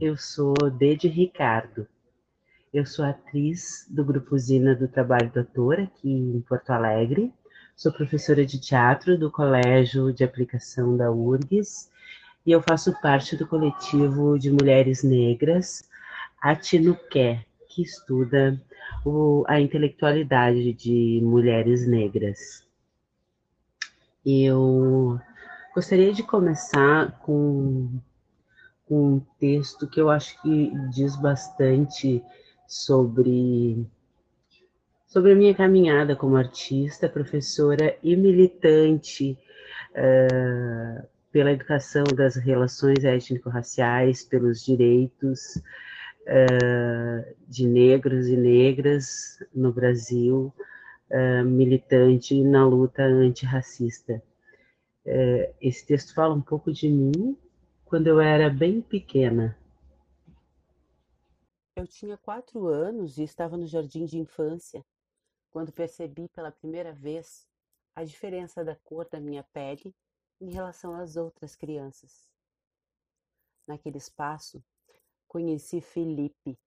eu sou Dede Ricardo. Eu sou atriz do Grupo Usina do Trabalho do Ator aqui em Porto Alegre. Sou professora de teatro do Colégio de Aplicação da URGS e eu faço parte do coletivo de mulheres negras Atinuqué, que estuda o, a intelectualidade de mulheres negras. Eu gostaria de começar com um texto que eu acho que diz bastante sobre sobre a minha caminhada como artista, professora e militante uh, pela educação das relações étnico-raciais, pelos direitos uh, de negros e negras no Brasil, uh, militante na luta antirracista. esse texto fala um pouco de mim, quando eu era bem pequena. Eu tinha quatro anos e estava no jardim de infância, quando percebi pela primeira vez a diferença da cor da minha pele em relação às outras crianças. Naquele espaço, conheci Felipe,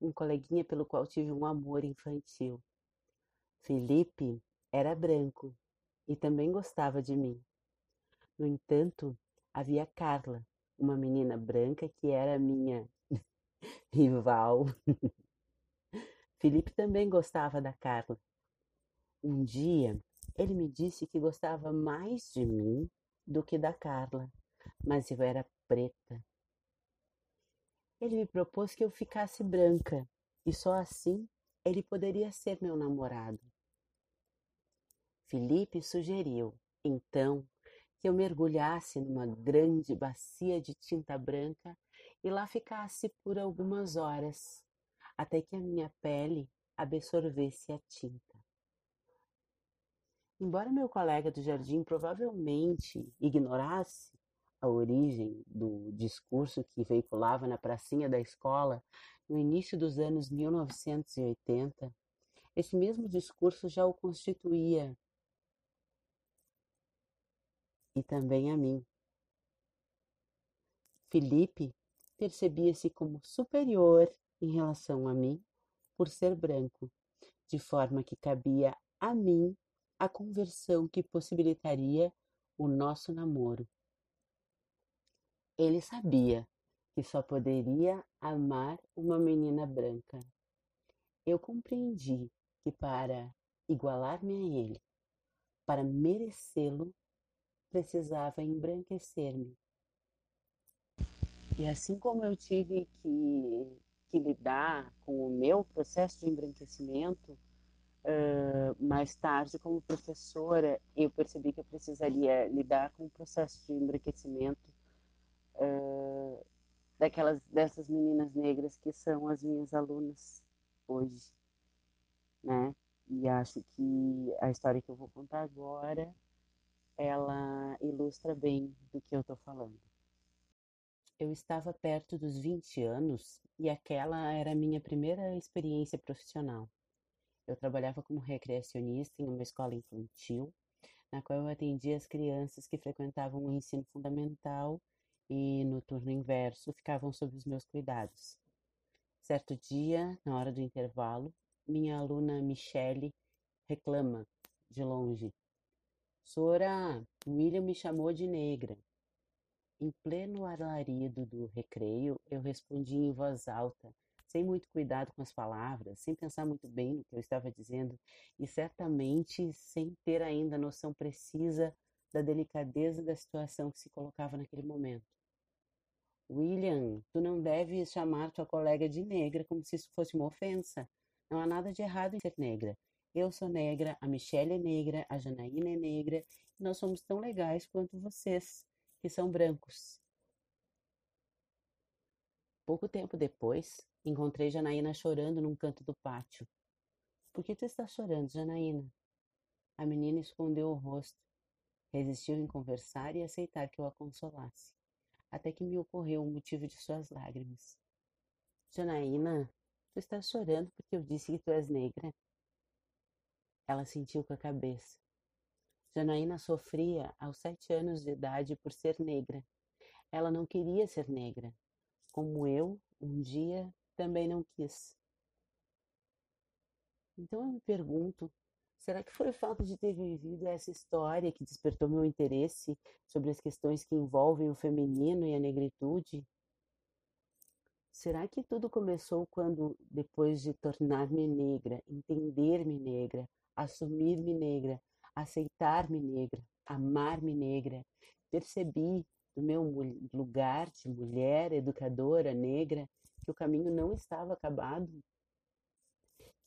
um coleguinha pelo qual tive um amor infantil. Felipe era branco e também gostava de mim. No entanto, havia Carla, uma menina branca que era minha rival. Felipe também gostava da Carla. Um dia, ele me disse que gostava mais de mim do que da Carla, mas eu era preta. Ele me propôs que eu ficasse branca e só assim ele poderia ser meu namorado. Felipe sugeriu, então, que eu mergulhasse numa grande bacia de tinta branca e lá ficasse por algumas horas, até que a minha pele absorvesse a tinta. Embora meu colega do jardim provavelmente ignorasse a origem do discurso que veiculava na pracinha da escola no início dos anos 1980, esse mesmo discurso já o constituía e também a mim. Felipe percebia-se como superior em relação a mim por ser branco, de forma que cabia a mim a conversão que possibilitaria o nosso namoro. Ele sabia que só poderia amar uma menina branca. Eu compreendi que para igualar-me a ele, para merecê-lo, precisava embranquecer-me. E assim como eu tive que, que lidar com o meu processo de embranquecimento, uh, mais tarde, como professora, eu percebi que eu precisaria lidar com o processo de embranquecimento uh, daquelas dessas meninas negras que são as minhas alunas hoje, né? E acho que a história que eu vou contar agora ela ilustra bem do que eu estou falando. Eu estava perto dos 20 anos e aquela era a minha primeira experiência profissional. Eu trabalhava como recreacionista em uma escola infantil, na qual eu atendia as crianças que frequentavam o ensino fundamental e, no turno inverso, ficavam sob os meus cuidados. Certo dia, na hora do intervalo, minha aluna Michele reclama, de longe, Sora, William me chamou de negra. Em pleno alarido do recreio, eu respondi em voz alta, sem muito cuidado com as palavras, sem pensar muito bem no que eu estava dizendo e certamente sem ter ainda a noção precisa da delicadeza da situação que se colocava naquele momento. William, tu não deves chamar tua colega de negra como se isso fosse uma ofensa. Não há nada de errado em ser negra. Eu sou negra, a Michelle é negra, a Janaína é negra, e nós somos tão legais quanto vocês, que são brancos. Pouco tempo depois, encontrei Janaína chorando num canto do pátio. Por que tu está chorando, Janaína? A menina escondeu o rosto, resistiu em conversar e aceitar que eu a consolasse, até que me ocorreu o motivo de suas lágrimas. Janaína, tu estás chorando porque eu disse que tu és negra? Ela sentiu com a cabeça. Janaína sofria aos sete anos de idade por ser negra. Ela não queria ser negra. como eu, um dia, também não quis. Então eu me pergunto, será que foi o fato de ter vivido essa história que despertou meu interesse sobre as questões que envolvem o feminino e a negritude? Será que tudo começou quando, depois de tornar-me negra, entender-me negra, assumir-me negra, aceitar-me negra, amar-me negra, percebi do meu lugar de mulher educadora negra que o caminho não estava acabado?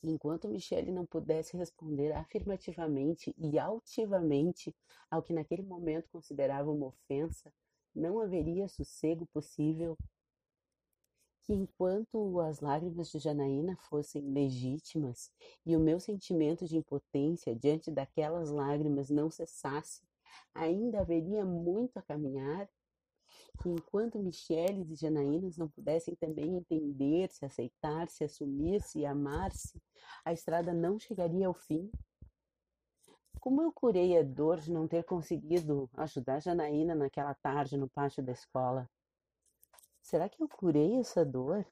Que enquanto Michele não pudesse responder afirmativamente e altivamente ao que naquele momento considerava uma ofensa, não haveria sossego possível que enquanto as lágrimas de Janaína fossem legítimas e o meu sentimento de impotência diante daquelas lágrimas não cessasse, ainda haveria muito a caminhar, que enquanto Micheles e Janaínas não pudessem também entender-se, aceitar-se, assumir-se e amar-se, a estrada não chegaria ao fim. Como eu curei a dor de não ter conseguido ajudar Janaína naquela tarde no pátio da escola? Será que eu curei essa dor?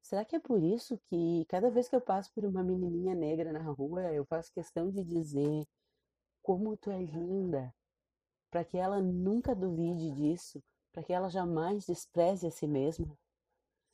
Será que é por isso que cada vez que eu passo por uma menininha negra na rua, eu faço questão de dizer como tu é linda, para que ela nunca duvide disso, para que ela jamais despreze a si mesma?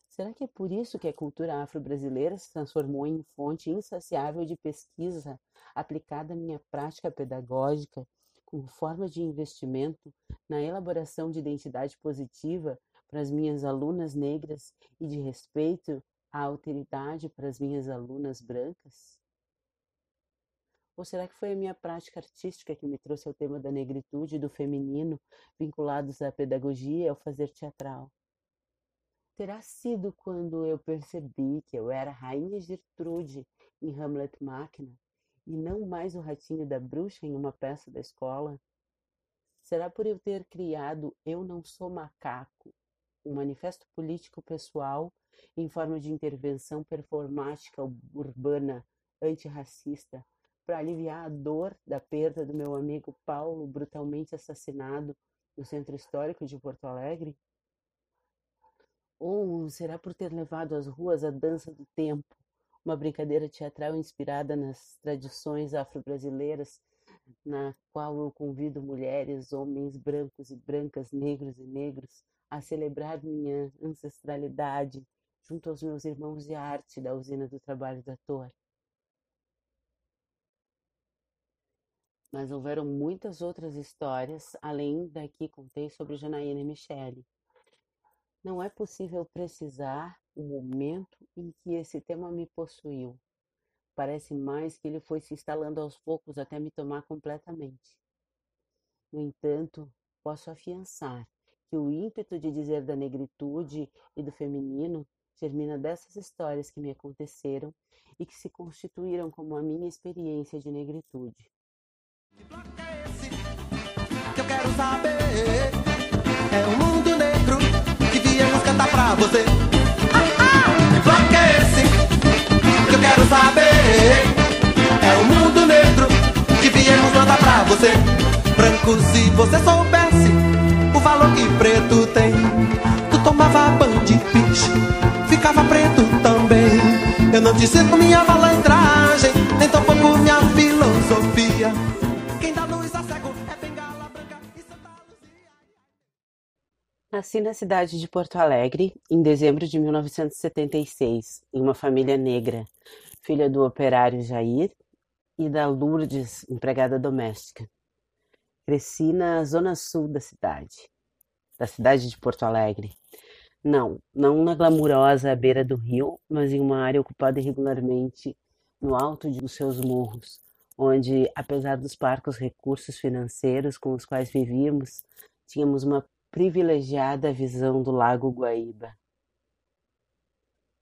Será que é por isso que a cultura afro-brasileira se transformou em fonte insaciável de pesquisa aplicada à minha prática pedagógica como forma de investimento na elaboração de identidade positiva para as minhas alunas negras e de respeito à alteridade para as minhas alunas brancas? Ou será que foi a minha prática artística que me trouxe ao tema da negritude e do feminino, vinculados à pedagogia e ao fazer teatral? Terá sido quando eu percebi que eu era Rainha Gertrude em Hamlet Máquina e não mais o ratinho da bruxa em uma peça da escola? Será por eu ter criado Eu Não Sou Macaco, um manifesto político pessoal em forma de intervenção performática urbana antirracista para aliviar a dor da perda do meu amigo Paulo, brutalmente assassinado no centro histórico de Porto Alegre? Ou será por ter levado às ruas a dança do tempo, uma brincadeira teatral inspirada nas tradições afro-brasileiras, na qual eu convido mulheres, homens brancos e brancas, negros e negros a celebrar minha ancestralidade junto aos meus irmãos de arte da usina do trabalho da Torre. Mas houveram muitas outras histórias, além da que contei sobre Janaína e Michele. Não é possível precisar o momento em que esse tema me possuiu. Parece mais que ele foi se instalando aos poucos até me tomar completamente. No entanto, posso afiançar que o ímpeto de dizer da negritude e do feminino germina dessas histórias que me aconteceram e que se constituíram como a minha experiência de negritude. Que bloco é esse? Que eu quero saber. É o mundo negro que viemos cantar pra você você. Branco, se você soubesse o valor que preto tem. Tu tomava banho de piche, ficava preto também. Eu não te sirvo minha malandragem, nem tampouco minha filosofia. Nasci na cidade de Porto Alegre em dezembro de 1976, em uma família negra, filha do operário Jair e da Lourdes, empregada doméstica. Cresci na zona sul da cidade, da cidade de Porto Alegre. Não, não na glamurosa beira do rio, mas em uma área ocupada irregularmente no alto dos seus morros, onde, apesar dos parcos recursos financeiros com os quais vivíamos, tínhamos uma privilegiada visão do Lago Guaíba.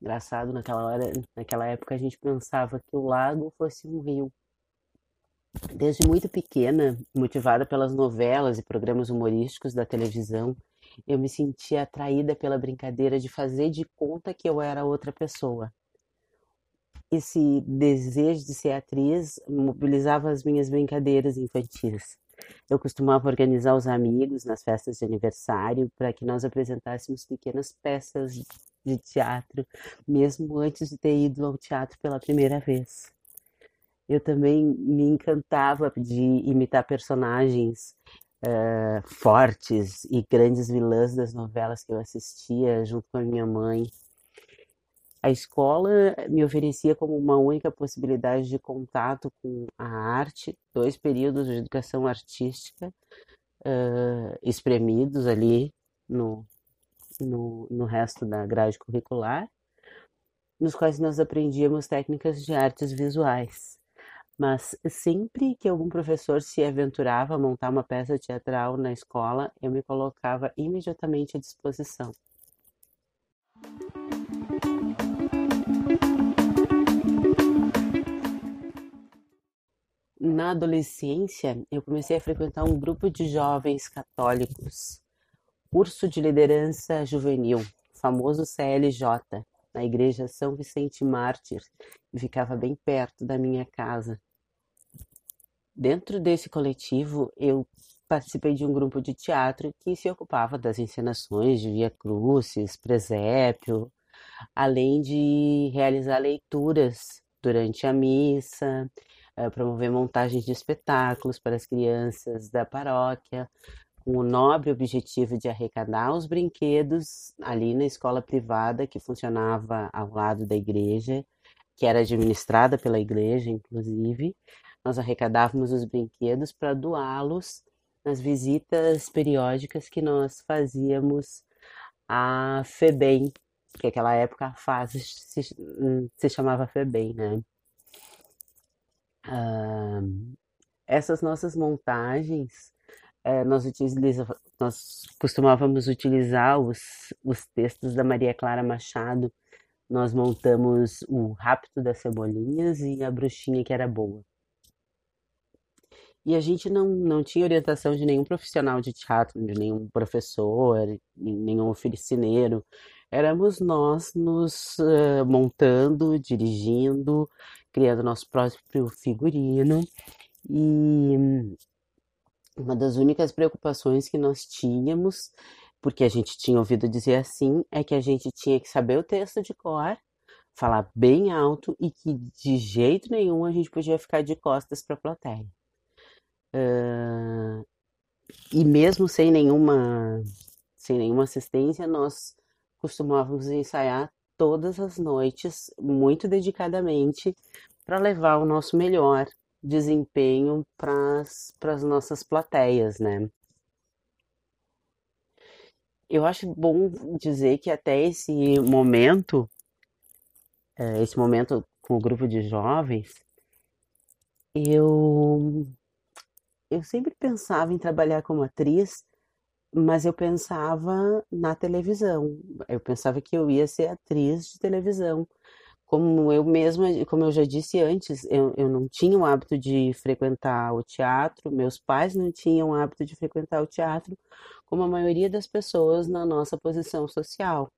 Engraçado, naquela hora, naquela época a gente pensava que o lago fosse um rio. Desde muito pequena, motivada pelas novelas e programas humorísticos da televisão, eu me sentia atraída pela brincadeira de fazer de conta que eu era outra pessoa. Esse desejo de ser atriz mobilizava as minhas brincadeiras infantis. eu costumava organizar os amigos nas festas de aniversário para que nós apresentássemos pequenas peças de teatro, mesmo antes de ter ido ao teatro pela primeira vez. Eu também me encantava de imitar personagens uh, fortes e grandes vilãs das novelas que eu assistia junto com a minha mãe. A escola me oferecia como uma única possibilidade de contato com a arte, dois períodos de educação artística uh, espremidos ali no, no, no resto da grade curricular, nos quais nós aprendíamos técnicas de artes visuais. Mas sempre que algum professor se aventurava a montar uma peça teatral na escola, eu me colocava imediatamente à disposição. Na adolescência, eu comecei a frequentar um grupo de jovens católicos, Curso de Liderança Juvenil, famoso CLJ, na Igreja São Vicente Mártir, e ficava bem perto da minha casa. Dentro desse coletivo, eu participei de um grupo de teatro que se ocupava das encenações de Via Crucis, Presépio, além de realizar leituras durante a missa, eh, promover montagens de espetáculos para as crianças da paróquia, com o nobre objetivo de arrecadar os brinquedos ali na escola privada que funcionava ao lado da igreja, que era administrada pela igreja, inclusive. Nós arrecadávamos os brinquedos para doá-los nas visitas periódicas que nós fazíamos à FEBEM, que naquela época a fase se, se chamava FEBEM, né? Ah, essas nossas montagens é, nós, nós costumávamos utilizar os, os textos da Maria Clara Machado. Nós montamos o Rapto das Cebolinhas e a Bruxinha que era boa. E a gente não, não tinha orientação de nenhum profissional de teatro, de nenhum professor, nenhum oficineiro. Éramos nós nos uh, montando, dirigindo, criando nosso próprio figurino. E uma das únicas preocupações que nós tínhamos, porque a gente tinha ouvido dizer assim, é que a gente tinha que saber o texto de cor, falar bem alto e que de jeito nenhum a gente podia ficar de costas para a plateia. Uh, e mesmo sem nenhuma, sem nenhuma assistência, nós costumávamos ensaiar todas as noites, muito dedicadamente, para levar o nosso melhor desempenho para as nossas plateias, né? Eu acho bom dizer que até esse momento, é, esse momento com o grupo de jovens, eu, eu sempre pensava em trabalhar como atriz, mas eu pensava na televisão. Eu pensava que eu ia ser atriz de televisão como eu mesma, como eu já disse antes, eu, eu não tinha o hábito de frequentar o teatro, meus pais não tinham o hábito de frequentar o teatro, como a maioria das pessoas na nossa posição social.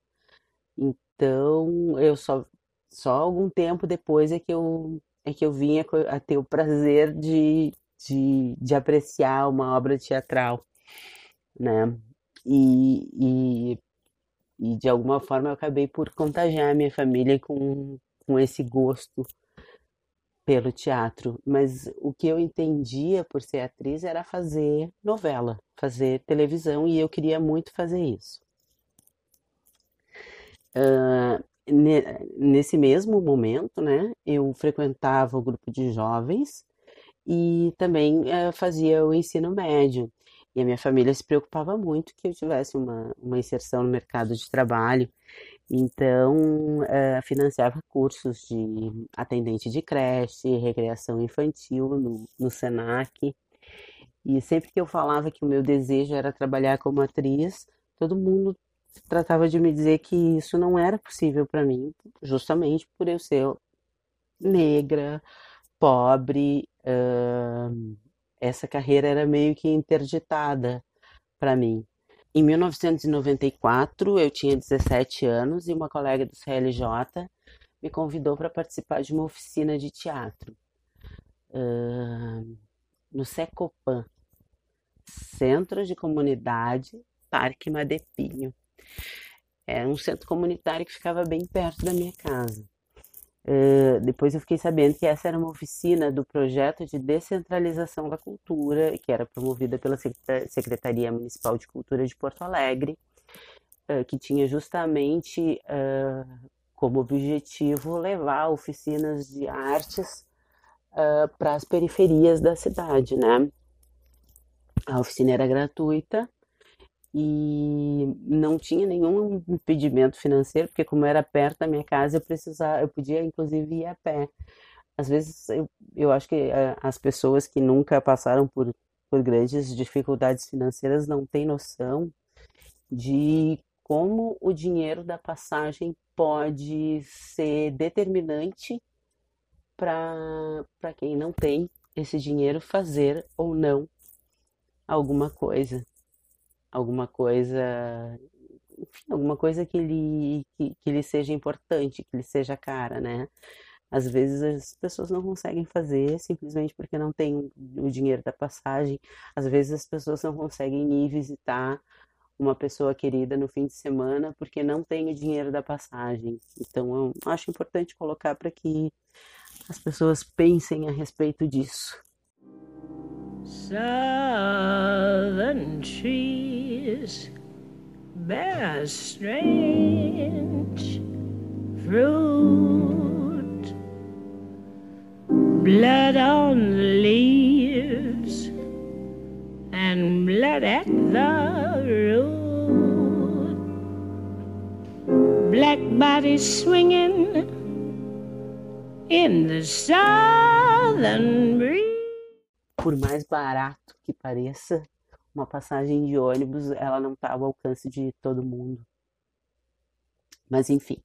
Então, eu só, só algum tempo depois é que eu, é que eu vinha a ter o prazer de, de, de apreciar uma obra teatral, né? E, e e de alguma forma eu acabei por contagiar a minha família com, com esse gosto pelo teatro. Mas o que eu entendia por ser atriz era fazer novela, fazer televisão, e eu queria muito fazer isso. Uh, nesse mesmo momento, né, eu frequentava o grupo de jovens e também uh, fazia o ensino médio. E a minha família se preocupava muito que eu tivesse uma, uma inserção no mercado de trabalho. Então, uh, financiava cursos de atendente de creche, recreação infantil no, no SENAC. E sempre que eu falava que o meu desejo era trabalhar como atriz, todo mundo tratava de me dizer que isso não era possível para mim, justamente por eu ser negra, pobre, essa carreira era meio que interditada para mim. Em 1994, eu tinha 17 anos e uma colega do CLJ me convidou para participar de uma oficina de teatro uh, no Secopan, Centro de Comunidade Parque Madepinho. Era um centro comunitário que ficava bem perto da minha casa. Uh, depois eu fiquei sabendo que essa era uma oficina do projeto de descentralização da cultura, que era promovida pela Secretaria Municipal de Cultura de Porto Alegre, uh, que tinha justamente uh, como objetivo levar oficinas de artes para as periferias da cidade, né? A oficina era gratuita e não tinha nenhum impedimento financeiro, porque como era perto da minha casa, eu precisava, eu podia inclusive ir a pé. Às vezes eu, eu acho que eh, as pessoas que nunca passaram por, por grandes dificuldades financeiras não têm noção de como o dinheiro da passagem pode ser determinante para quem não tem esse dinheiro fazer ou não alguma coisa alguma coisa, enfim, alguma coisa que lhe, que, que seja importante, que lhe seja cara, né? Às vezes as pessoas não conseguem fazer simplesmente porque não tem o dinheiro da passagem. Às vezes as pessoas não conseguem ir visitar uma pessoa querida no fim de semana porque não tem o dinheiro da passagem. Então eu acho importante colocar para que as pessoas pensem a respeito disso. Southern trees bear strange fruit, blood on the leaves and blood at the root, black bodies swinging in the southern breeze. por mais barato que pareça, uma passagem de ônibus, ela não está ao alcance de todo mundo. Mas enfim,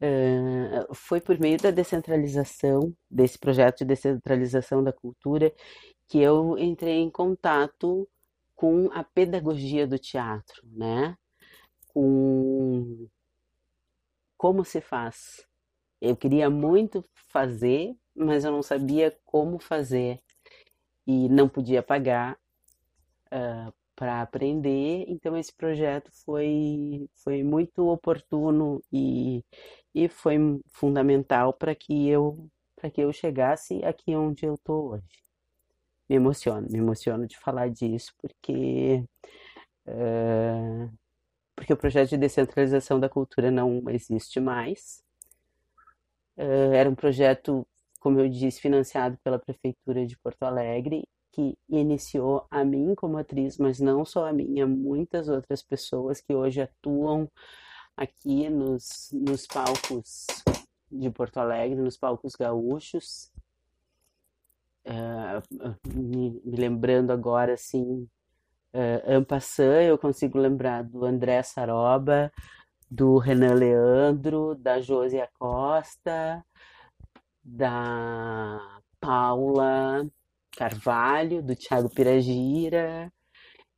uh, foi por meio da descentralização, desse projeto de descentralização da cultura, que eu entrei em contato com a pedagogia do teatro, né? Com como se faz. Eu queria muito fazer, mas eu não sabia como fazer e não podia pagar uh, para aprender, então esse projeto foi, foi muito oportuno e, e foi fundamental para que eu para que eu chegasse aqui onde eu estou hoje. Me emociono, me emociono de falar disso porque uh, porque o projeto de descentralização da cultura não existe mais. Uh, era um projeto como eu disse, financiado pela Prefeitura de Porto Alegre, que iniciou a mim como atriz, mas não só a mim, a muitas outras pessoas que hoje atuam aqui nos, nos palcos de Porto Alegre, nos palcos gaúchos. Uh, me, me, lembrando agora, assim, uh, Ampassan, eu consigo lembrar do André Saroba, do Renan Leandro, da Josia Costa, da Paula Carvalho, do Tiago Piragira,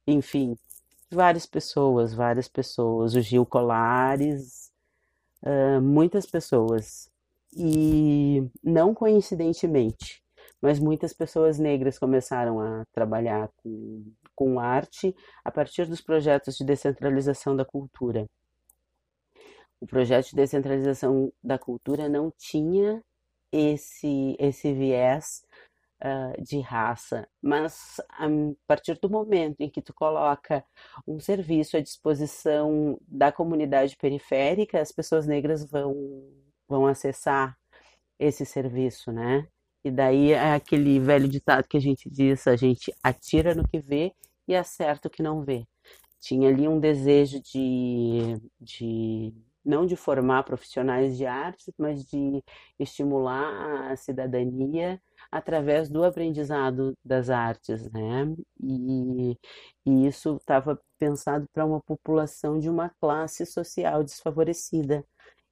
enfim, várias pessoas, várias pessoas, o Gil Colares, uh, muitas pessoas. E não coincidentemente, mas muitas pessoas negras começaram a trabalhar com, com arte a partir dos projetos de descentralização da cultura. O projeto de descentralização da cultura não tinha esse, esse viés uh, de raça, mas a partir do momento em que tu coloca um serviço à disposição da comunidade periférica, as pessoas negras vão, vão acessar esse serviço, né? E daí é aquele velho ditado que a gente diz, a gente atira no que vê e acerta o que não vê. Tinha ali um desejo de, de não de formar profissionais de artes, mas de estimular a cidadania através do aprendizado das artes, né? E, e isso estava pensado para uma população de uma classe social desfavorecida,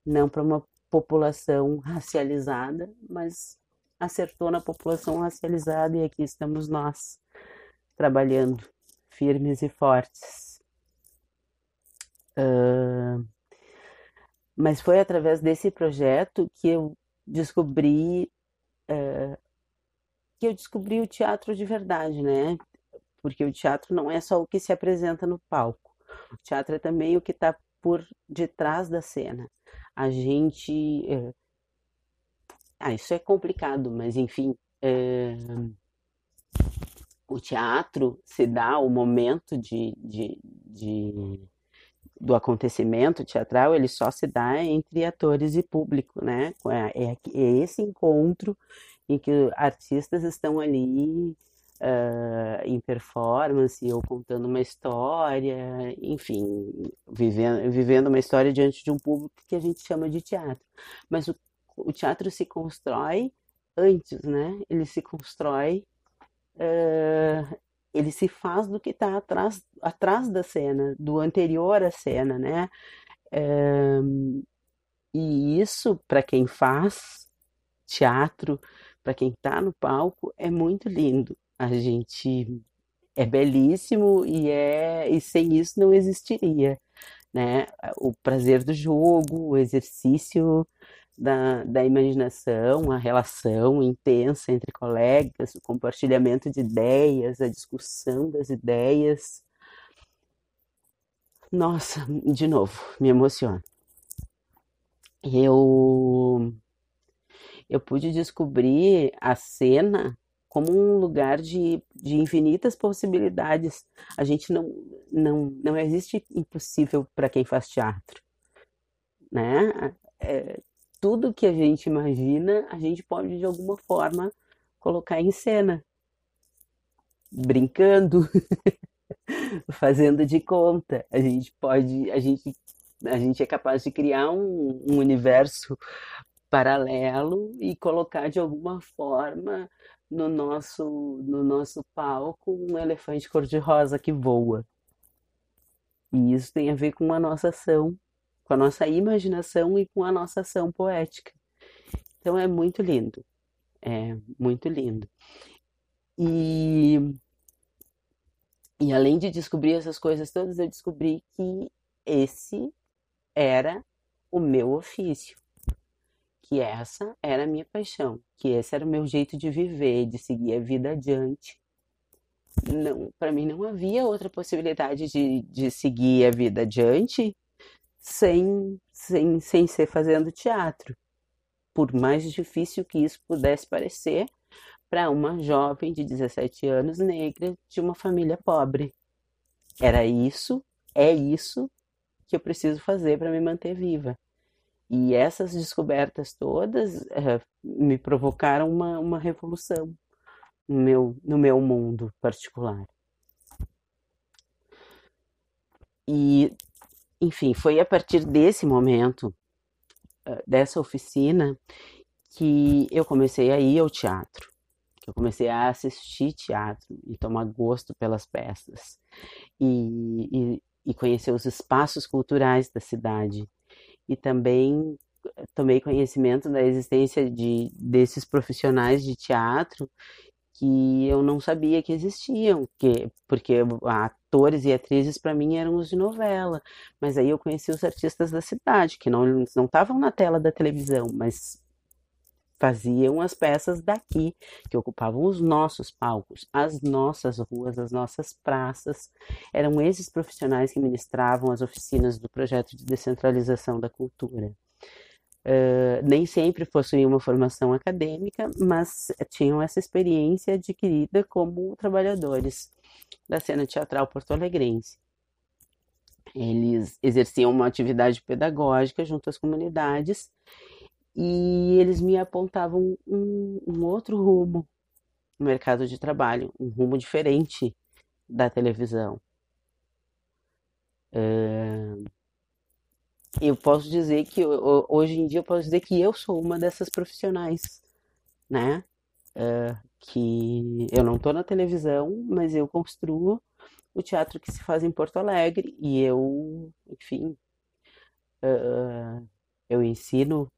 não para uma população racializada, mas acertou na população racializada e aqui estamos nós trabalhando firmes e fortes. Uh, mas foi através desse projeto que eu descobri uh, que eu descobri o teatro de verdade, né? porque o teatro não é só o que se apresenta no palco. O teatro é também o que está por detrás da cena. A gente. É... Ah, isso é complicado, mas enfim. É... O teatro se dá o momento de, de, de, do acontecimento teatral, ele só se dá entre atores e público, né? É, é, é esse encontro em que artistas estão ali uh, em performance ou contando uma história, enfim, vivendo, vivendo uma história diante de um público que a gente chama de teatro. Mas o, o teatro se constrói antes, né? Ele se constrói, uh, ele se faz do que está atrás, atrás da cena, do anterior à cena, né? Uh, e isso, para quem faz teatro, para quem está no palco, é muito lindo. A gente é belíssimo e é e sem isso não existiria, né? O prazer do jogo, o exercício da, da imaginação, a relação intensa entre colegas, o compartilhamento de ideias, a discussão das ideias. Nossa, de novo, me emociona. Eu eu pude descobrir a cena como um lugar de, de infinitas possibilidades. A gente não, não, não existe impossível para quem faz teatro, né? É, tudo que a gente imagina, a gente pode de alguma forma colocar em cena, brincando, fazendo de conta. A gente pode, a gente, a gente é capaz de criar um, um universo paralelo e colocar de alguma forma no nosso, no nosso palco um elefante cor-de-rosa que voa. E isso tem a ver com a nossa ação, com a nossa imaginação e com a nossa ação poética. Então é muito lindo. É muito lindo. E, e além de descobrir essas coisas todas, eu descobri que esse era o meu ofício que essa era a minha paixão, que esse era o meu jeito de viver, de seguir a vida adiante. Não, para mim não havia outra possibilidade de, de seguir a vida adiante sem, sem, sem ser fazendo teatro. Por mais difícil que isso pudesse parecer para uma jovem de 17 anos negra de uma família pobre. Era isso, é isso que eu preciso fazer para me manter viva. E essas descobertas todas uh, me provocaram uma, uma revolução no meu, no meu mundo particular. E, enfim, foi a partir desse momento, dessa oficina, que eu comecei a ir ao teatro, que eu comecei a assistir teatro e tomar gosto pelas peças e, e, e conhecer os espaços culturais da cidade. E também tomei conhecimento da existência de desses profissionais de teatro que eu não sabia que existiam, que, porque atores e atrizes para mim eram os de novela, mas aí eu conheci os artistas da cidade, que não não estavam na tela da televisão, mas faziam as peças daqui, que ocupavam os nossos palcos, as nossas ruas, as nossas praças. Eram esses profissionais que ministravam as oficinas do projeto de descentralização da cultura. Uh, nem sempre possuíam uma formação acadêmica, mas tinham essa experiência adquirida como trabalhadores da cena teatral porto-alegrense. Eles exerciam uma atividade pedagógica junto às comunidades e eles me apontavam um, um outro rumo no mercado de trabalho, um rumo diferente da televisão. É, eu posso dizer que hoje em dia eu posso dizer que eu sou uma dessas profissionais, né? É, que eu não estou na televisão, mas eu construo o teatro que se faz em Porto Alegre e eu, enfim, uh, eu ensino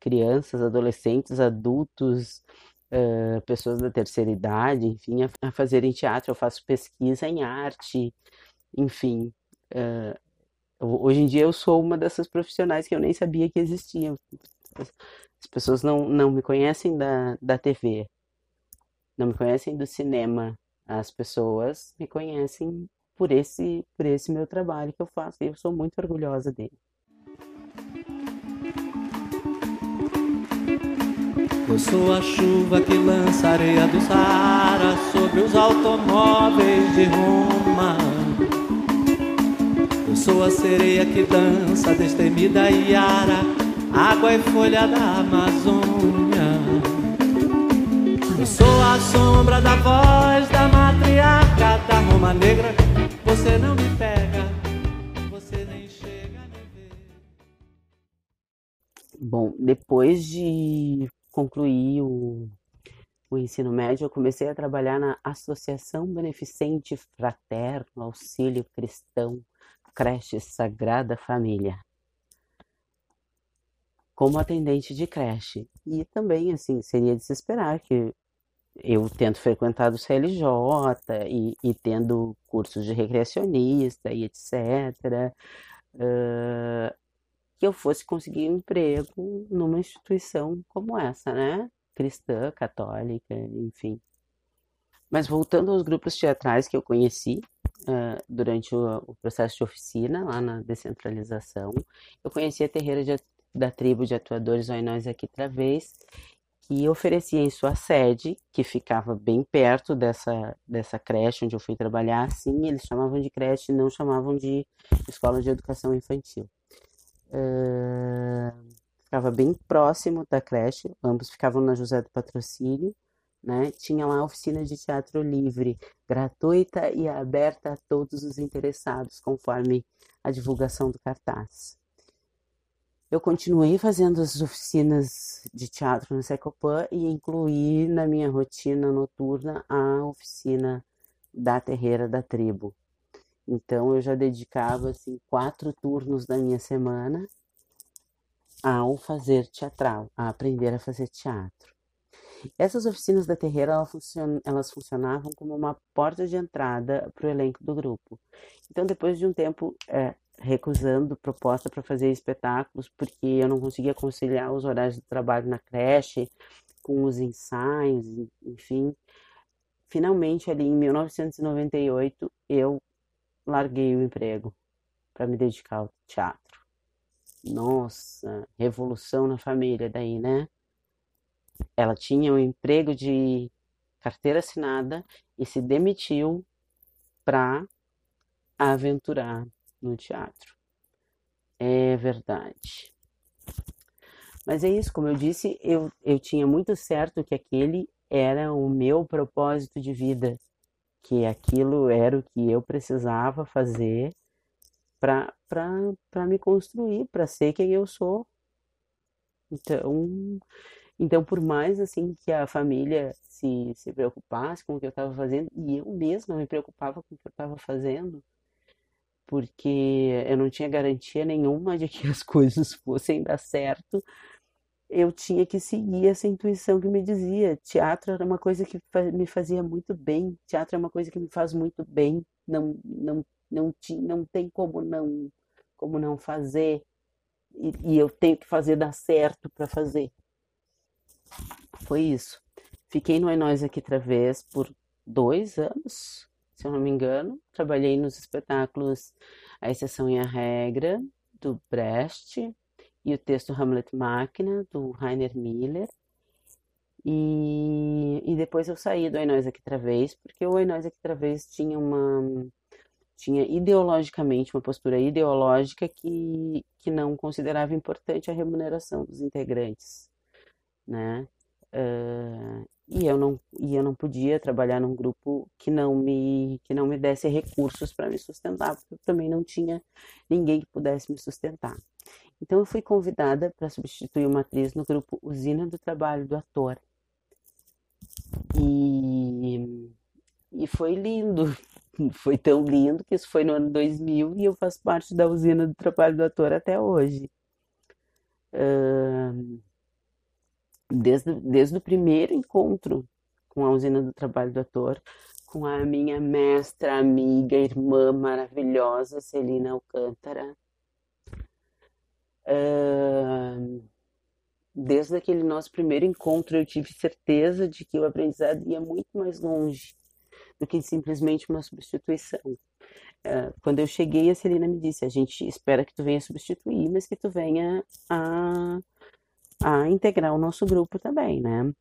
crianças, adolescentes, adultos, uh, pessoas da terceira idade, enfim, a, a, fazerem teatro. Eu faço pesquisa em arte, enfim. Uh, hoje em dia eu sou uma dessas profissionais que eu nem sabia que existiam. As pessoas não, não me conhecem da, da TV, não me conhecem do cinema. As pessoas me conhecem por esse, por esse meu trabalho que eu faço e eu sou muito orgulhosa dele. Eu sou a chuva que lança areia do Saara sobre os automóveis de Roma. Sou a sereia que dança destemida e ara, água e folha da Amazônia. Eu sou a sombra da voz da matriarca da Roma Negra. Você não me pega, você nem chega me ver. Bom, depois de concluí o, o ensino médio, eu comecei a trabalhar na Associação Beneficente Fraterno Auxílio Cristão Creche Sagrada Família, como atendente de creche. E também, assim, seria de se esperar que eu tendo frequentado o CLJ e, e tendo cursos de recreacionista e etc., uh, que eu fosse conseguir um emprego numa instituição como essa, né? Cristã, católica, enfim. Mas voltando aos grupos teatrais que eu conheci uh, durante o, o, processo de oficina, lá na descentralização, eu conheci a terreira de, da tribo de atuadores Oinóis aqui Travês, que oferecia em sua sede, que ficava bem perto dessa, dessa creche onde eu fui trabalhar, sim, eles chamavam de creche, não chamavam de escola de educação infantil. Uh, ficava bem próximo da creche, ambos ficavam na José do Patrocínio, né? Tinha lá a oficina de teatro livre, gratuita e aberta a todos os interessados, conforme a divulgação do cartaz. Eu continuei fazendo as oficinas de teatro no Secopan e incluí na minha rotina noturna a oficina da terreira da tribo. Então eu já dedicava assim quatro turnos da minha semana ao fazer teatral, a aprender a fazer teatro. Essas oficinas da terreira elas, funcion elas funcionavam como uma porta de entrada para o elenco do grupo. Então, depois de um tempo é, recusando proposta para fazer espetáculos, porque eu não conseguia conciliar os horários de trabalho na creche com os ensaios, enfim, finalmente ali em 1998 eu larguei o emprego para me dedicar ao teatro. Nossa, revolução na família daí, né? Ela tinha um emprego de carteira assinada e se demitiu para aventurar no teatro. É verdade. Mas é isso, como eu disse, eu, eu tinha muito certo que aquele era o meu propósito de vida que aquilo era o que eu precisava fazer para me construir, para ser quem eu sou. Então, então, por mais assim que a família se, se preocupasse com o que eu estava fazendo, e eu mesma me preocupava com o que eu estava fazendo, porque eu não tinha garantia nenhuma de que as coisas fossem dar certo, eu tinha que seguir essa intuição que me dizia. Teatro era uma coisa que me fazia muito bem. Teatro é uma coisa que me faz muito bem. Não, não, não, não tem como não, como não fazer. E, e eu tenho que fazer dar certo para fazer. Foi isso. Fiquei no Nós Aqui Través por dois anos, se eu não me engano. Trabalhei nos espetáculos A Exceção e a Regra, do Brecht, e o texto Hamlet Máquina, do Rainer Miller. E, e depois eu saí do Nós Aqui Travês, porque o Nós Aqui Travês tinha uma tinha ideologicamente uma postura ideológica que, que não considerava importante a remuneração dos integrantes, né? Uh, e eu não e eu não podia trabalhar num grupo que não me que não me desse recursos para me sustentar, porque eu também não tinha ninguém que pudesse me sustentar. Então eu fui convidada para substituir uma atriz no grupo Usina do Trabalho do Ator. E, e foi lindo, foi tão lindo que isso foi no ano 2000 e eu faço parte da Usina do Trabalho do Ator até hoje. Uh, desde, desde o primeiro encontro com a Usina do Trabalho do Ator, com a minha mestra, amiga, irmã maravilhosa, Celina Alcântara, desde aquele nosso primeiro encontro, eu tive certeza de que o aprendizado ia muito mais longe do que simplesmente uma substituição. Uh, quando eu cheguei, a Celina me disse: a gente espera que tu venha substituir, mas que tu venha a, a integrar o nosso grupo também, né?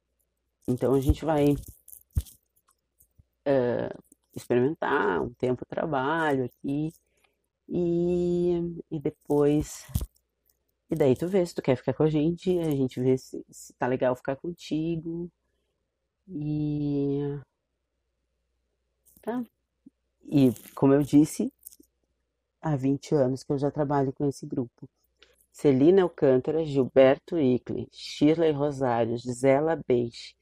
Então a gente vai uh, experimentar um tempo de trabalho aqui e, e depois. E daí tu vê se tu quer ficar com a gente, a gente vê se, se tá legal ficar contigo. E. Tá. E como eu disse, há 20 anos que eu já trabalho com esse grupo. Celina Alcântara, Gilberto Icle, Shirley Rosário, Gisela Beixe,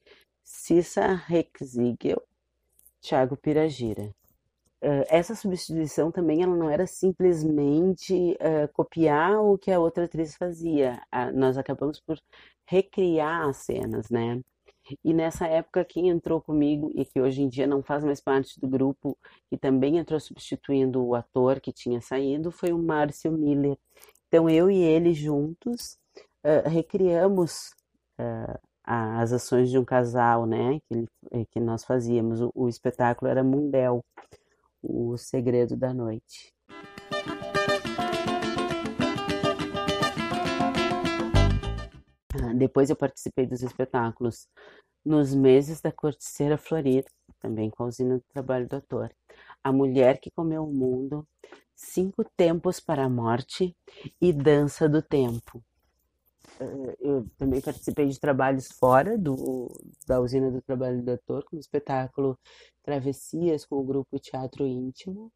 Cissa Rexigel, Thiago Piragira. Uh, essa substituição também ela não era simplesmente uh, copiar o que a outra atriz fazia. Uh, nós acabamos por recriar as cenas, né? E nessa época, quem entrou comigo e que hoje em dia não faz mais parte do grupo, e também entrou substituindo o ator que tinha saído, foi o Márcio Miller. Então, eu e ele juntos uh, recriamos uh, as ações de um casal, né, que, eh, que nós fazíamos. O, o espetáculo era Mundel, o segredo da noite. Depois eu participei dos espetáculos nos meses da Corticeira Florida, também com a usina do trabalho do ator. A Mulher que Comeu o Mundo, Cinco Tempos para a Morte e Dança do Tempo. Eh, eu também participei de trabalhos fora do, da usina do trabalho do ator, como espetáculo Travessias com o grupo Teatro Íntimo,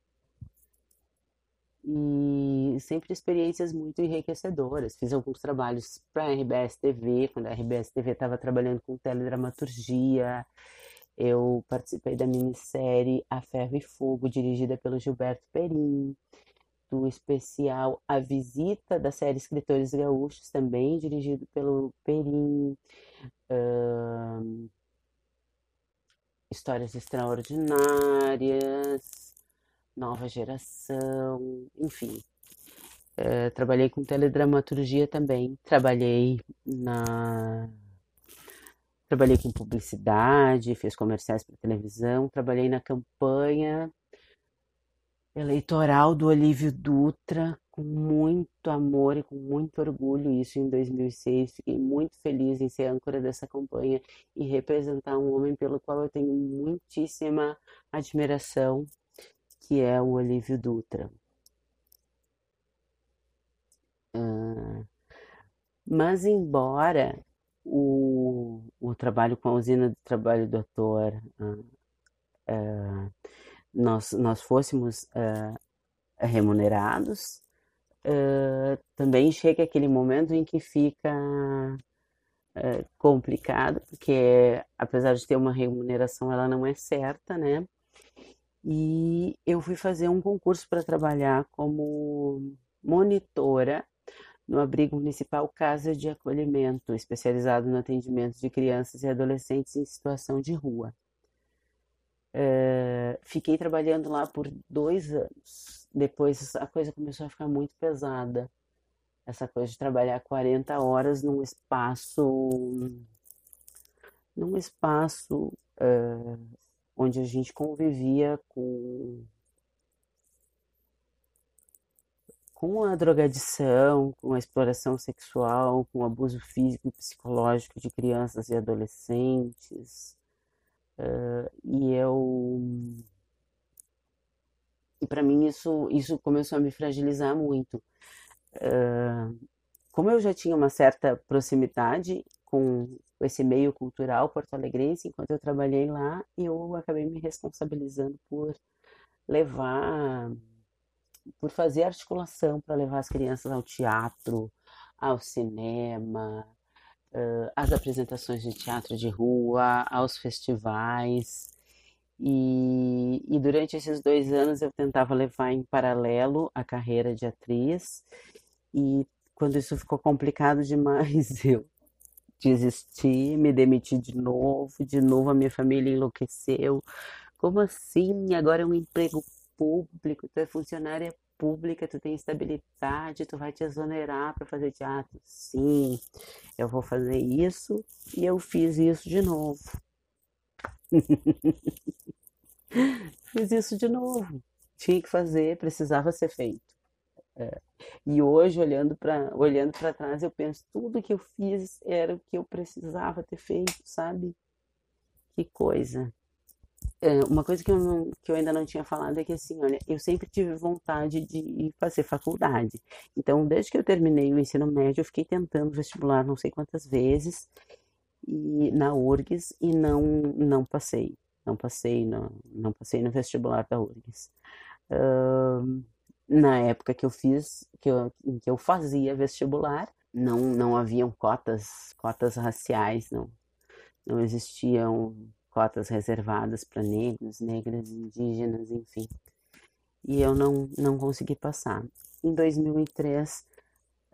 e sempre experiências muito enriquecedoras. Fiz alguns trabalhos para a RBS TV, quando a RBS TV estava trabalhando com teledramaturgia. Eu participei da minissérie A Ferro e Fogo, dirigida pelo Gilberto Perim, do especial A Visita da série Escritores Gaúchos, também dirigido pelo Perim. Histórias Extraordinárias, nova geração, enfim. É, trabalhei com teledramaturgia também, trabalhei na trabalhei com publicidade, fiz comerciais para televisão, trabalhei na campanha eleitoral do Olívio Dutra com muito amor e com muito orgulho, isso em 2006. Fiquei muito feliz em ser âncora dessa campanha e representar um homem pelo qual eu tenho muitíssima admiração que é o Olívio Dutra. Uh, mas, embora o, o trabalho com a usina do trabalho do ator uh, uh, nós, nós fôssemos remunerados, também chega aquele momento em que fica complicado, porque apesar de ter uma remuneração, ela não é certa, né? e eu fui fazer um concurso para trabalhar como monitora no abrigo municipal Casa de Acolhimento, especializado no atendimento de crianças e adolescentes em situação de rua. É, fiquei trabalhando lá por dois anos. Depois a coisa começou a ficar muito pesada. Essa coisa de trabalhar 40 horas num espaço num espaço é, onde a gente convivia com com a drogadição, com a exploração sexual, com o abuso físico e psicológico de crianças e adolescentes. Uh, e eu e para mim isso isso começou a me fragilizar muito. Uh, como eu já tinha uma certa proximidade com esse meio cultural porto-alegrense, enquanto eu trabalhei lá, eu acabei me responsabilizando por levar, por fazer articulação para levar as crianças ao teatro, ao cinema, às apresentações de teatro de rua, aos festivais. E, e durante esses dois anos eu tentava levar em paralelo a carreira de atriz, e quando isso ficou complicado demais, eu desisti, me demiti de novo, de novo a minha família enlouqueceu. Como assim? Agora é um emprego público, tu é funcionária pública, tu tem estabilidade, tu vai te exonerar para fazer teatro. Sim, eu vou fazer isso e eu fiz isso de novo. Fiz isso de novo. Tinha que fazer, precisava ser feito. É. E hoje, olhando para olhando trás, eu penso, tudo que eu fiz era o que eu precisava ter feito, sabe? Que coisa. É, uma coisa que eu, não, que eu ainda não tinha falado é que, assim, olha, eu sempre tive vontade de fazer faculdade. Então, desde que eu terminei o ensino médio, eu fiquei tentando vestibular não sei quantas vezes e na URGS e não, não passei. Não passei no, não passei no vestibular da URGS. Uh, na época que eu fiz, que eu, em que eu fazia vestibular, não, não haviam cotas, cotas raciais, não, não existiam cotas reservadas para negros, negras, indígenas, enfim. E eu não, não consegui passar. Em 2003,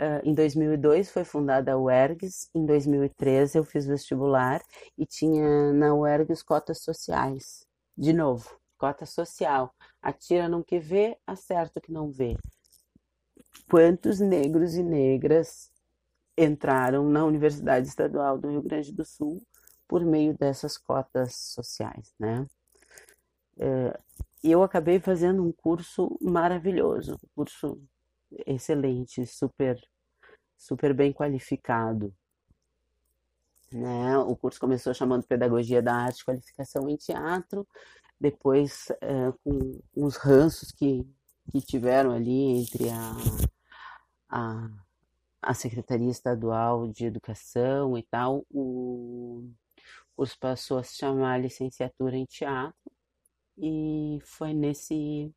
uh, em 2002 foi fundada a UERGS, em 2013 eu fiz vestibular e tinha na UERGS cotas sociais. De novo, cota social. Atira no que vê, acerta o que não vê. Quantos negros e negras entraram na Universidade Estadual do Rio Grande do Sul por meio dessas cotas sociais, né? É, eu acabei fazendo um curso maravilhoso, um curso excelente, super, super bem qualificado. Né? O curso começou chamando Pedagogia da Arte, Qualificação em Teatro, depois é, com uns ranços que, que tiveram ali entre a, a, a Secretaria Estadual de Educação e tal, o curso passou a se chamar Licenciatura em Teatro e foi nesse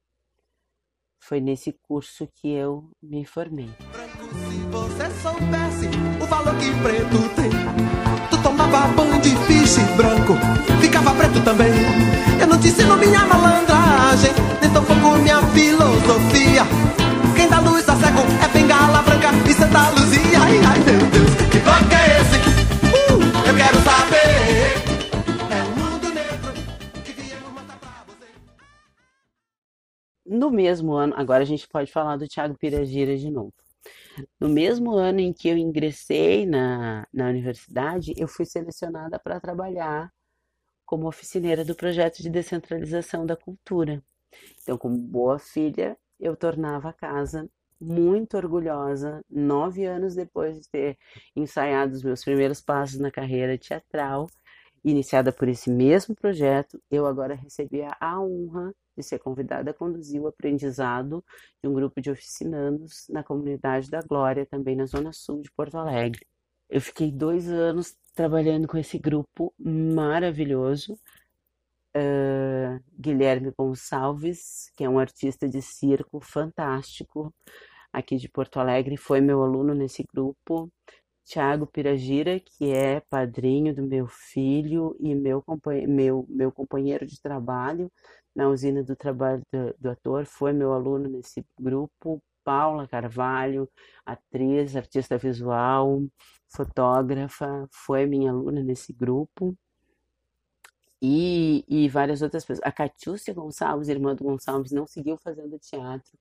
foi nesse curso que eu me formei. Se você soubesse o valor que preto tem, tu tomava banho de piche branco, ficava preto também. Eu não te ensino minha malandragem, nem tão pouco minha filosofia. Quem dá luz a cego é bengala branca e Santa Luzia. Ai, ai, meu Deus, no mesmo ano, agora a gente pode falar do Tiago Piragira de novo. No mesmo ano em que eu ingressei na, na universidade, eu fui selecionada para trabalhar como oficineira do projeto de descentralização da cultura. Então, como boa filha, eu tornava a casa muito orgulhosa, nove anos depois de ter ensaiado os meus primeiros passos na carreira teatral, iniciada por esse mesmo projeto, eu agora recebia a honra de ser convidada a conduzir o aprendizado de um grupo de oficinandos na comunidade da Glória, também na Zona Sul de Porto Alegre. Eu fiquei dois anos trabalhando com esse grupo maravilhoso. Uh, Guilherme Gonçalves, que é um artista de circo fantástico aqui de Porto Alegre, foi meu aluno nesse grupo. Tiago Piragira, que é padrinho do meu filho e meu, meu, meu companheiro de trabalho na usina do trabalho do, do ator, foi meu aluno nesse grupo. Paula Carvalho, atriz, artista visual, fotógrafa, foi minha aluna nesse grupo. E, e várias outras pessoas. A Catiúcia Gonçalves, irmã do Gonçalves, não seguiu fazendo teatro,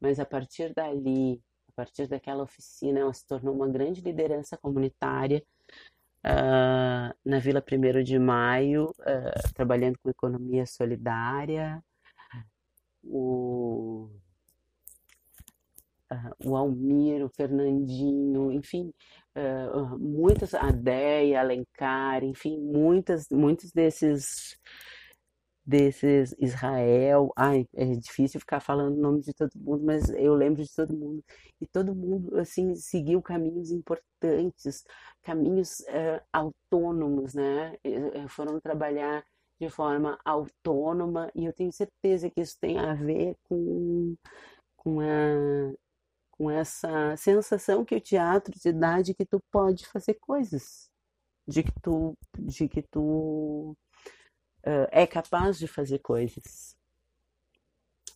mas a partir dali partir daquela oficina, ela se tornou uma grande liderança comunitária uh, na Vila 1 de Maio, uh, trabalhando com economia solidária. O, uh, o Almir, o Fernandinho, enfim, muitas, a Deia, Alencar, enfim, muitas, muitos desses desses Israel. Ai, é difícil ficar falando o nome de todo mundo, mas eu lembro de todo mundo. E todo mundo, assim, seguiu caminhos importantes, caminhos é, autônomos, né? Foram trabalhar de forma autônoma e eu tenho certeza que isso tem a ver com, com, a, com essa sensação que o teatro te dá de que tu pode fazer coisas, de que tu, de que tu uh, é capaz de fazer coisas.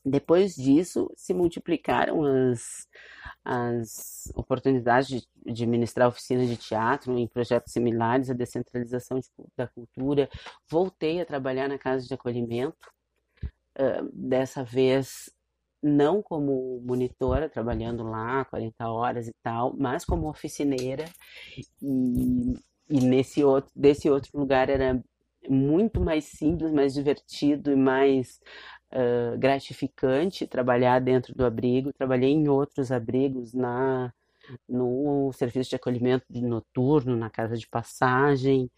Depois disso, se multiplicaram as, as oportunidades de, de ministrar oficinas de teatro em projetos similares à descentralização de, da cultura. Voltei a trabalhar na casa de acolhimento, uh, dessa vez não como monitora, trabalhando lá 40 horas e tal, mas como oficineira. E, e nesse outro, desse outro lugar era muito mais simples, mais divertido e mais uh, gratificante trabalhar dentro do abrigo. Trabalhei em outros abrigos na no serviço de acolhimento noturno, na casa de passagem,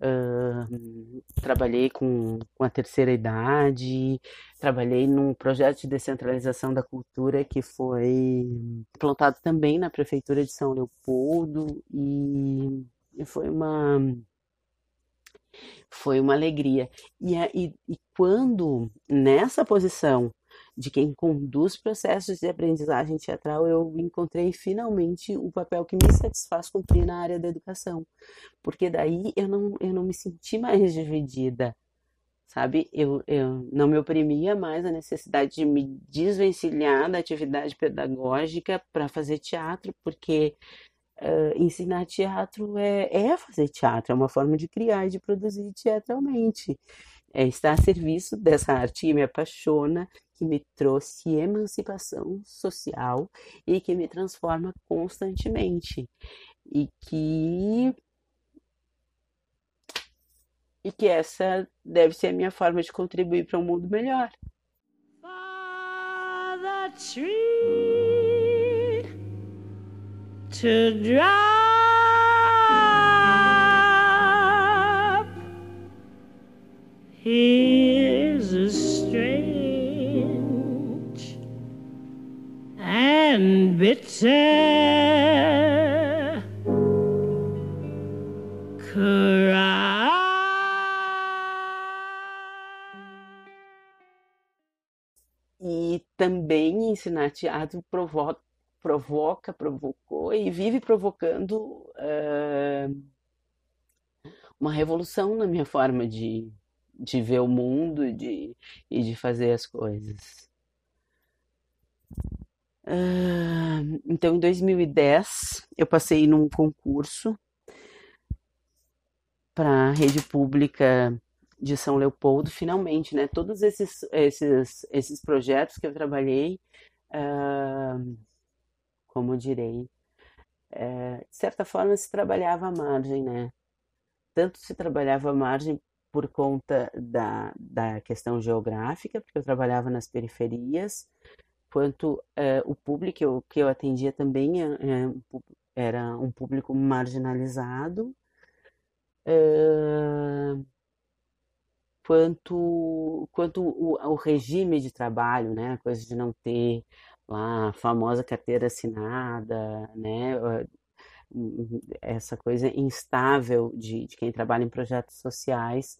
Uh, trabalhei com, com a terceira idade, trabalhei num projeto de descentralização da cultura que foi implantado também na prefeitura de São Leopoldo e foi uma foi uma alegria. E, e, e quando nessa posição de quem conduz processos de aprendizagem teatral, eu encontrei finalmente o papel que me satisfaz cumprir na área da educação. Porque daí eu não, eu não me senti mais dividida, sabe? Eu, eu não me oprimia mais a necessidade de me desvencilhar da atividade pedagógica para fazer teatro, porque Uh, ensinar teatro é, é fazer teatro, é uma forma de criar e de produzir teatralmente. É estar a serviço dessa arte que me apaixona, que me trouxe emancipação social e que me transforma constantemente. E que e que essa deve ser a minha forma de contribuir para um mundo melhor. For the tree to drop Here's a strange and bitter E também ensinar teatro provoca, provoca, provocou e vive provocando uh, uma revolução na minha forma de, de ver o mundo e de, e de fazer as coisas. Uh, então, em 2010, eu passei num concurso para a rede pública de São Leopoldo, finalmente, né? Todos esses, esses, esses projetos que eu trabalhei, uh, como direi, uh, de certa forma se trabalhava à margem, né? Tanto se trabalhava à margem por conta da, da questão geográfica, porque eu trabalhava nas periferias, quanto é, o público que eu, que eu atendia também é, é, era um público marginalizado, quanto, quanto o, o, regime de trabalho, né, a coisa de não ter lá a famosa carteira assinada, né, essa coisa instável de, de quem trabalha em projetos sociais,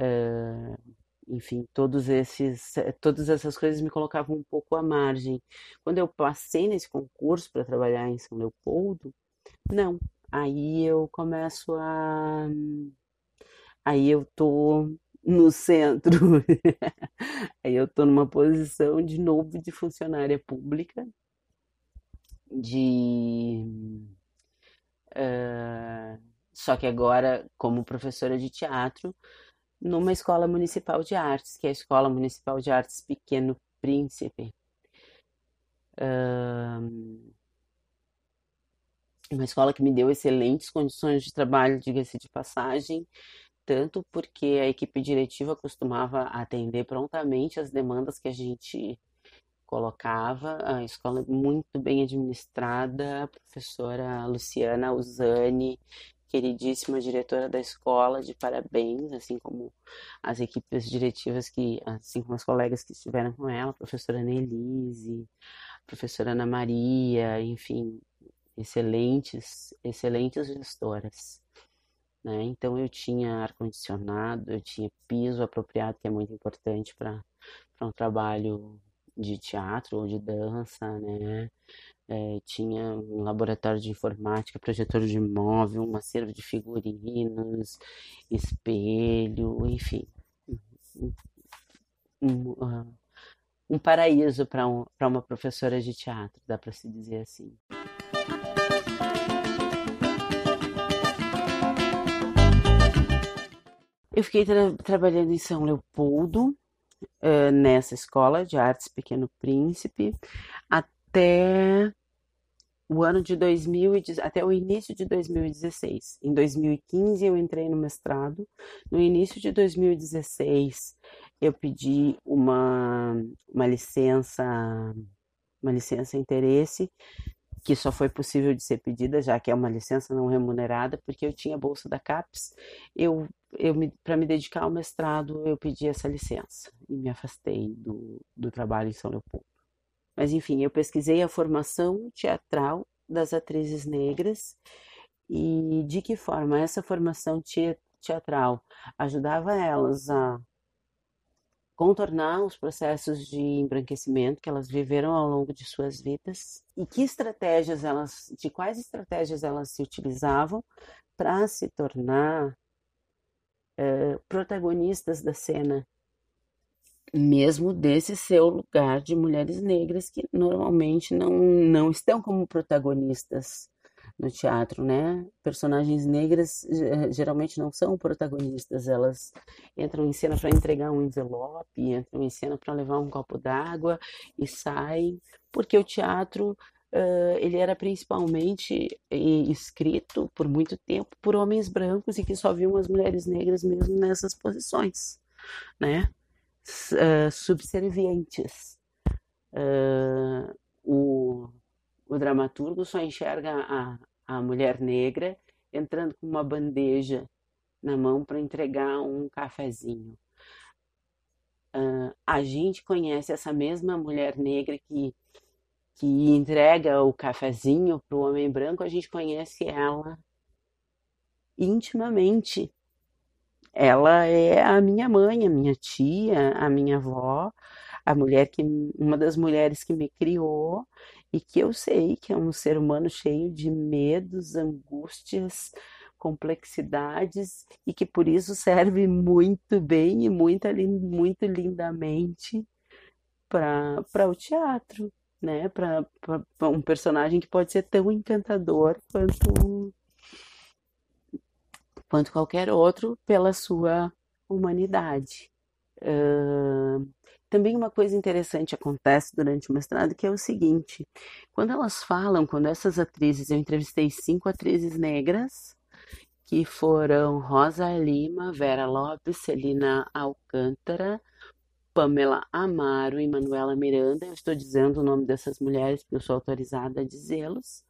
uh, enfim, todos esses, todas essas coisas me colocavam um pouco à margem. Quando eu passei nesse concurso para trabalhar em São Leopoldo, não, aí eu começo a, aí eu tô no centro, aí eu tô numa posição de novo de funcionária pública, de Uh, só que agora como professora de teatro numa escola municipal de artes, que é a Escola Municipal de Artes Pequeno Príncipe. Uh, uma escola que me deu excelentes condições de trabalho, diga-se de passagem, tanto porque a equipe diretiva costumava atender prontamente as demandas que a gente colocava, a escola é muito bem administrada, a professora Luciana Usani, queridíssima diretora da escola, de parabéns, assim como as equipes diretivas que, assim como as colegas que estiveram com ela, a professora Nelise, a professora Ana Maria, enfim, excelentes, excelentes gestoras. Né? Então eu tinha ar-condicionado, eu tinha piso apropriado, que é muito importante para um trabalho de teatro ou de dança, né? É, tinha um laboratório de informática, projetor de imóvel, um acervo de figurinos, espelho, enfim. Um, um, ah, paraíso para um, uma professora de teatro, dá para se dizer assim. Eu fiquei tra trabalhando em São Leopoldo, uh, nessa escola de artes Pequeno Príncipe até o ano de 2000 até o início de 2016. Em 2015 eu entrei no mestrado. No início de 2016 eu pedi uma, uma licença, uma licença interesse que só foi possível de ser pedida, já que é uma licença não remunerada, porque eu tinha bolsa da CAPES. Eu, eu para me dedicar ao mestrado, eu pedi essa licença e me afastei do, do trabalho em São Leopoldo. Mas enfim, eu pesquisei a formação teatral das atrizes negras e de que forma essa formação teatral ajudava elas a contornar os processos de embranquecimento que elas viveram ao longo de suas vidas e que estratégias elas, de quais estratégias elas se utilizavam para se tornar é, protagonistas da cena. Mesmo desse seu lugar de mulheres negras que normalmente não, não estão como protagonistas no teatro, né? Personagens negras geralmente não são protagonistas, elas entram em cena para entregar um envelope, entram em cena para levar um copo d'água e saem, porque o teatro uh, ele era principalmente escrito por muito tempo por homens brancos e que só viam as mulheres negras mesmo nessas posições, né? uh, subservientes. Uh, o, o dramaturgo só enxerga a, a mulher negra entrando com uma bandeja na mão para entregar um cafezinho. Uh, a gente conhece essa mesma mulher negra que, que entrega o cafezinho para o homem branco, a gente conhece ela intimamente ela é a minha mãe, a minha tia, a minha avó, a mulher que uma das mulheres que me criou e que eu sei que é um ser humano cheio de medos, angústias, complexidades e que por isso serve muito bem e muito, muito lindamente para o teatro, né? Para um personagem que pode ser tão encantador quanto quanto qualquer outro pela sua humanidade. Uh, também uma coisa interessante acontece durante o mestrado que é o seguinte: quando elas falam, quando essas atrizes, eu entrevistei cinco atrizes negras que foram Rosa Lima, Vera Lopes, Celina Alcântara, Pamela Amaro e Manuela Miranda. Eu estou dizendo o nome dessas mulheres porque eu sou autorizada a dizê-los,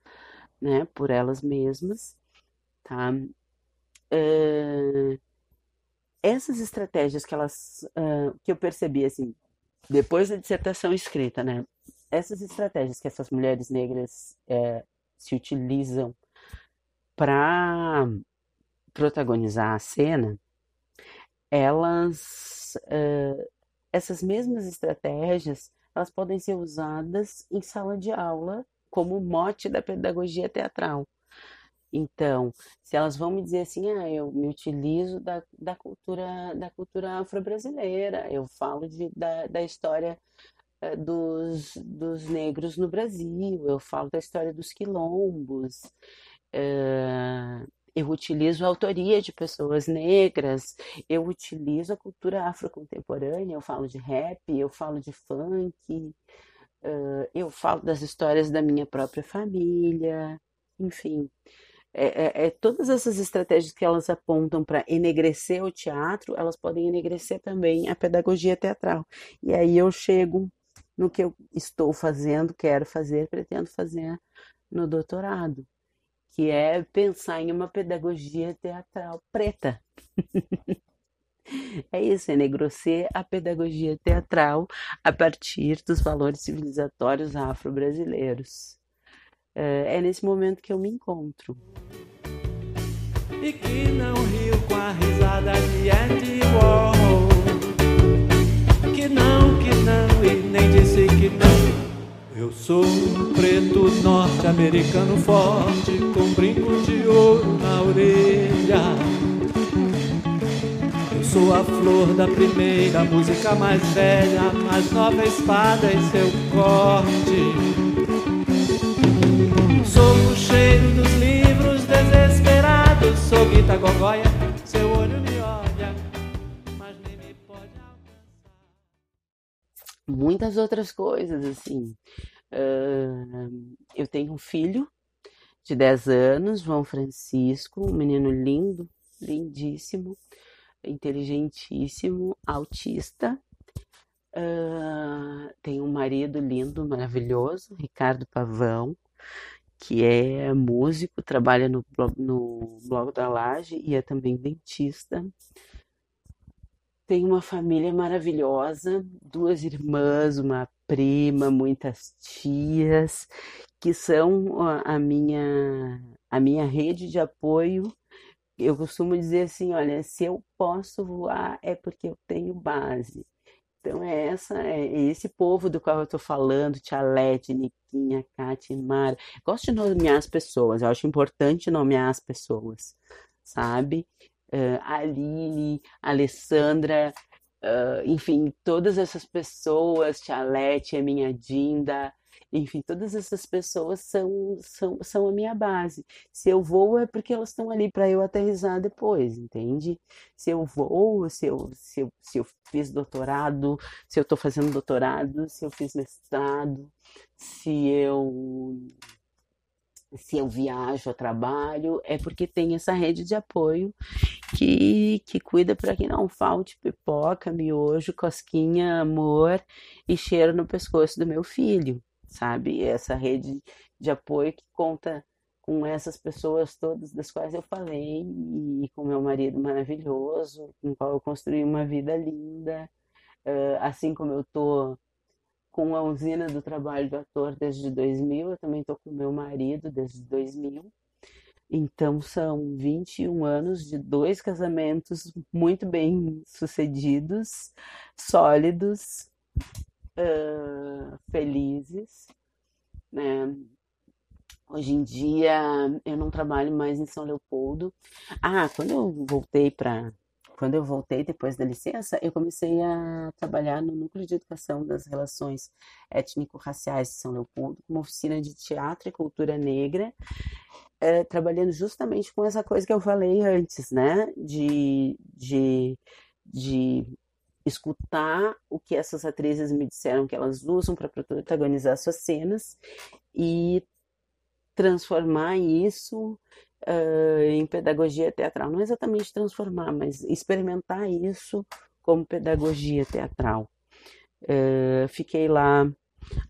né, por elas mesmas, tá? uh, essas estratégias que elas uh, que eu percebi assim depois da dissertação escrita, né? Essas estratégias que essas mulheres negras uh, se utilizam para protagonizar a cena, elas essas mesmas estratégias elas podem ser usadas em sala de aula como mote da pedagogia teatral. Então, se elas vão me dizer assim, ah, eu me utilizo da, da cultura da cultura afro-brasileira, eu falo de, da, da história uh, dos, dos negros no Brasil, eu falo da história dos quilombos, uh, eu utilizo a autoria de pessoas negras, eu utilizo a cultura afro-contemporânea, eu falo de rap, eu falo de funk, uh, eu falo das histórias da minha própria família, enfim. É, é, é, todas essas estratégias que elas apontam para enegrecer o teatro, elas podem enegrecer também a pedagogia teatral. E aí eu chego no que eu estou fazendo, quero fazer, pretendo fazer no doutorado, que é pensar em uma pedagogia teatral preta. É isso, é enegrecer a pedagogia teatral a partir dos valores civilizatórios afro-brasileiros. É, é nesse momento que eu me encontro. E que não riu com a risada de Andy Warhol. Que não, que não, e nem disse que não. Eu sou um preto norte-americano forte, com brinco de ouro na orelha. Eu sou a flor da primeira música mais velha, mais nova espada em seu corte. Cheiro dos livros desesperados. Sou Guita seu olho me olha, mas nem me pode alcançar. Muitas outras coisas, assim. Uh, eu tenho um filho de 10 anos, João Francisco, um menino lindo, lindíssimo, inteligentíssimo, autista. Uh, um marido lindo, maravilhoso, Ricardo Pavão, que é músico, trabalha no, no blog da Laje e é também dentista. Tenho uma família maravilhosa, duas irmãs, uma prima, muitas tias, que são a minha, a minha rede de apoio. Eu costumo dizer assim, olha, se eu posso voar é porque eu tenho base. Então é essa, é esse povo do qual eu estou falando, Tia Lete, Niquinha, Kátia, Mara. Gosto de nomear as pessoas, eu acho importante nomear as pessoas, sabe? Uh, Aline, Alessandra, uh, enfim, todas essas pessoas, Tia Lete, a minha Dinda, enfim, todas essas pessoas são, são, são a minha base. Se eu vou é porque elas estão ali para eu aterrizar depois, entende? Se eu vou, se eu, se eu, se eu fiz doutorado, se eu estou fazendo doutorado, se eu fiz mestrado, se eu se eu viajo a trabalho, é porque tem essa rede de apoio que, que cuida para que não falte pipoca, miojo, cosquinha, amor e cheiro no pescoço do meu filho sabe? Essa rede de apoio que conta com essas pessoas todas das quais eu falei e com meu marido maravilhoso, com o qual eu construí uma vida linda, assim como eu tô com a usina do trabalho do ator desde 2000, eu também tô com meu marido desde 2000. Então são 21 anos de dois casamentos muito bem sucedidos, sólidos, uh, felizes, né? Hoje em dia eu não trabalho mais em São Leopoldo. Ah, quando eu voltei para quando eu voltei depois da licença, eu comecei a trabalhar no Núcleo de Educação das Relações Étnico-Raciais de São Leopoldo, como oficina de teatro e cultura negra, é, trabalhando justamente com essa coisa que eu falei antes, né? De, de, de escutar o que essas atrizes me disseram que elas usam para protagonizar suas cenas e transformar isso uh, em pedagogia teatral. Não exatamente transformar, mas experimentar isso como pedagogia teatral. Uh, fiquei lá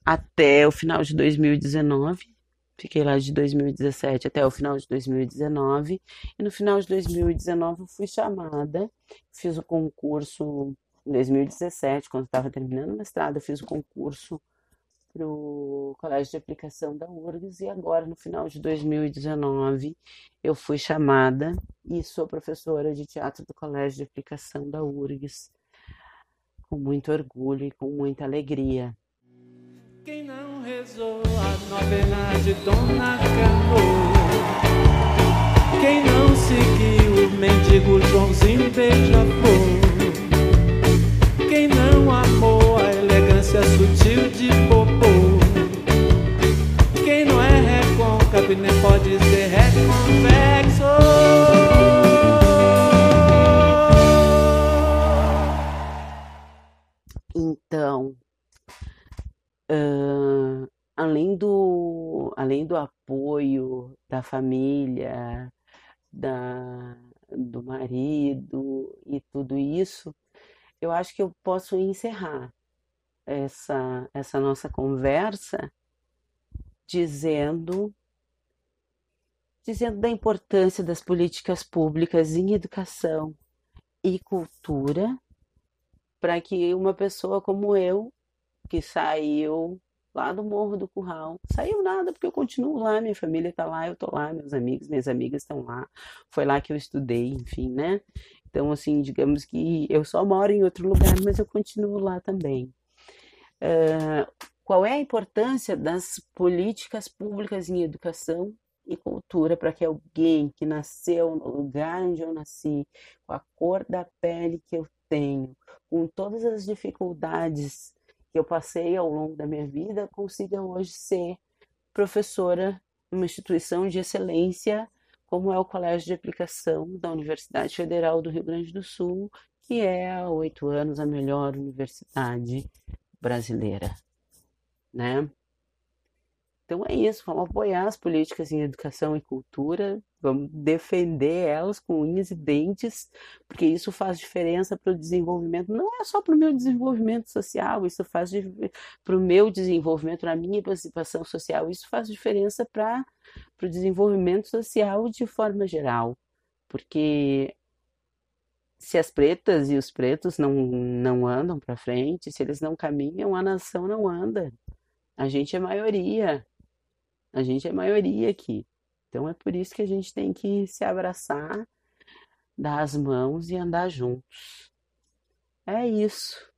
até o final de 2019. Fiquei lá de 2017 até o final de 2019. E no final de 2019 fui chamada, fiz o concurso em 2017, quando estava terminando o mestrado, eu fiz o concurso para o Colégio de Aplicação da URGS e agora, no final de 2019, eu fui chamada e sou professora de teatro do Colégio de Aplicação da URGS, com muito orgulho e com muita alegria. Quem não rezou a novena de Dona Cano? Quem não seguiu o mendigo Joãozinho beija-flor? Quem não amou a elegância sutil de popô. Quem não é recôncavo nem pode ser reconvexo. Então, uh, além do além do apoio da família, da, do marido e tudo isso, eu acho que eu posso encerrar essa, essa nossa conversa dizendo dizendo da importância das políticas públicas em educação e cultura para que uma pessoa como eu, que saiu lá do Morro do Curral, saiu nada porque eu continuo lá, minha família está lá, eu estou lá, meus amigos, minhas amigas estão lá, foi lá que eu estudei, enfim, né? Então, assim, digamos que eu só moro em outro lugar, mas eu continuo lá também. Uh, qual é a importância das políticas públicas em educação e cultura para que alguém que nasceu no lugar onde eu nasci, com a cor da pele que eu tenho, com todas as dificuldades que eu passei ao longo da minha vida, consiga hoje ser professora numa instituição de excelência como é o Colégio de Aplicação da Universidade Federal do Rio Grande do Sul, que é há oito anos a melhor universidade brasileira, né? Então é isso, vamos apoiar as políticas em educação e cultura, vamos defender elas com unhas e dentes, porque isso faz diferença para o desenvolvimento, não é só para o meu desenvolvimento social, isso faz para o meu desenvolvimento, na minha participação social, isso faz diferença para o desenvolvimento social de forma geral, porque se as pretas e os pretos não, não andam para frente, se eles não caminham, a nação não anda. A gente é maioria. A gente é maioria aqui. Então é por isso que a gente tem que se abraçar, dar as mãos e andar juntos. É isso.